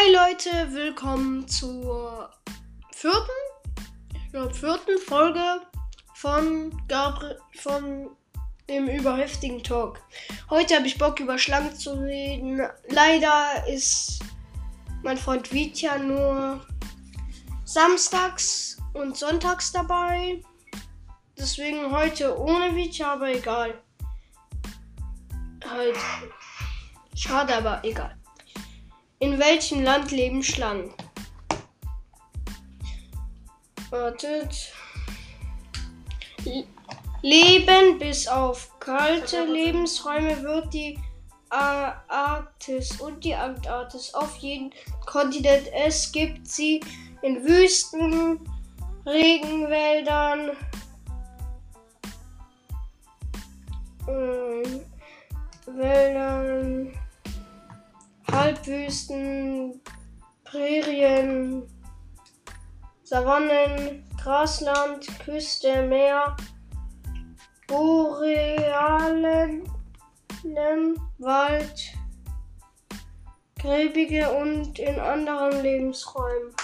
Hi Leute, willkommen zur vierten, ich glaube vierten Folge von Gabri von dem überheftigen Talk. Heute habe ich Bock über Schlangen zu reden. Leider ist mein Freund Vitya nur samstags und sonntags dabei. Deswegen heute ohne Vitya, aber egal. Halt. Schade, aber egal. In welchem Land leben Schlangen? Wartet. Leben bis auf kalte Lebensräume wird die Arktis und die Antarktis auf jedem Kontinent. Es gibt sie in Wüsten, Regenwäldern, ähm, Wäldern, Halbwüsten, Prärien, Savannen, Grasland, Küste, Meer, Borealen, Wald, gräbige und in anderen Lebensräumen.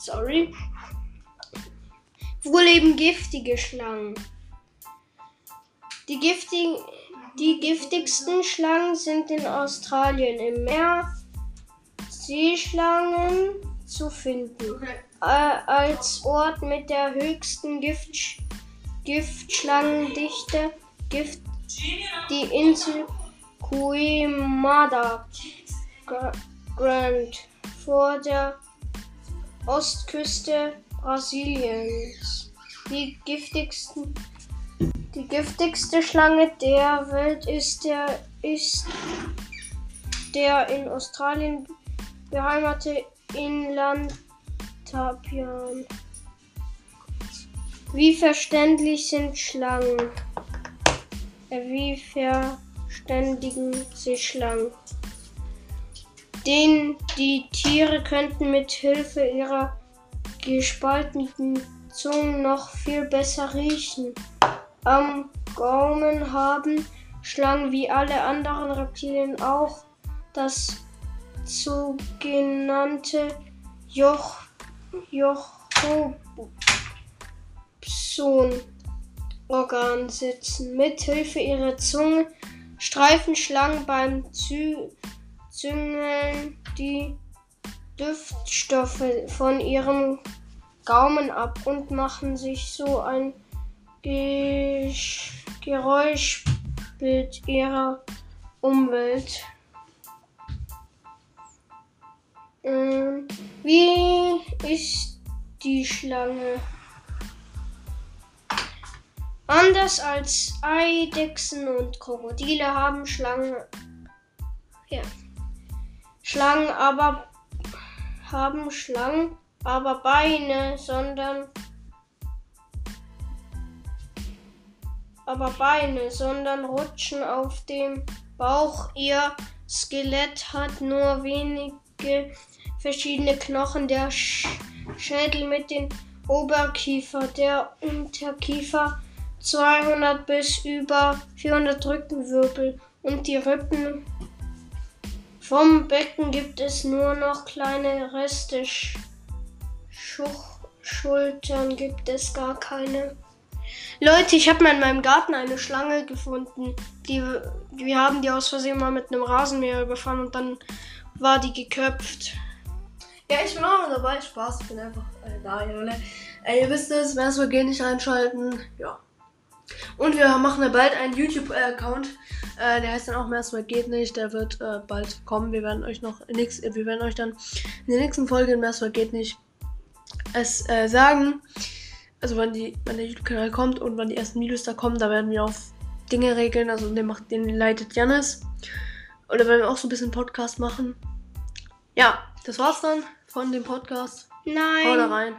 Sorry. Wo leben giftige Schlangen? Die, giftigen, die giftigsten Schlangen sind in Australien im Meer Seeschlangen zu finden. Äh, als Ort mit der höchsten Gift, Giftschlangendichte Gift die Insel Queimada Grand vor der Ostküste Brasiliens. Die giftigsten die giftigste Schlange der Welt ist der, ist der in Australien beheimatete Inlandtapian. Wie verständlich sind Schlangen? Äh, wie verständigen sich Schlangen? Den die Tiere könnten mit Hilfe ihrer gespaltenen Zungen noch viel besser riechen. Am Gaumen haben Schlangen wie alle anderen Reptilien auch das sogenannte Joch Jochopson-Organ sitzen. Mithilfe ihrer Zunge streifen Schlangen beim Zü Züngeln die Duftstoffe von ihrem Gaumen ab und machen sich so ein Geräuschbild ihrer Umwelt. Ähm, wie ist die Schlange? Anders als Eidechsen und Krokodile haben Schlangen ja, Schlangen aber haben Schlangen aber Beine, sondern aber Beine, sondern rutschen auf dem Bauch. Ihr Skelett hat nur wenige verschiedene Knochen. Der Sch Schädel mit dem Oberkiefer, der Unterkiefer 200 bis über 400 Rückenwirbel und die Rippen. Vom Becken gibt es nur noch kleine Reste. Sch Schultern gibt es gar keine. Leute, ich habe mal in meinem Garten eine Schlange gefunden. Die, wir haben die aus Versehen mal mit einem Rasenmäher überfahren und dann war die geköpft. Ja, ich bin auch dabei. Spaß, ich bin einfach äh, da, Junge. Ey, ihr wisst es, wer geht nicht einschalten. Ja. Und wir machen ja bald einen YouTube-Account. Äh, der heißt dann auch Mehrmal geht nicht. Der wird äh, bald kommen. Wir werden euch noch nix, wir werden euch dann in der nächsten Folge in Mehrmal geht nicht es äh, sagen also wann, die, wann der YouTube-Kanal kommt und wann die ersten Videos da kommen, da werden wir auf Dinge regeln. Also den macht, den leitet Janis. Oder werden wir auch so ein bisschen Podcast machen. Ja, das war's dann von dem Podcast. Nein. Hau da rein.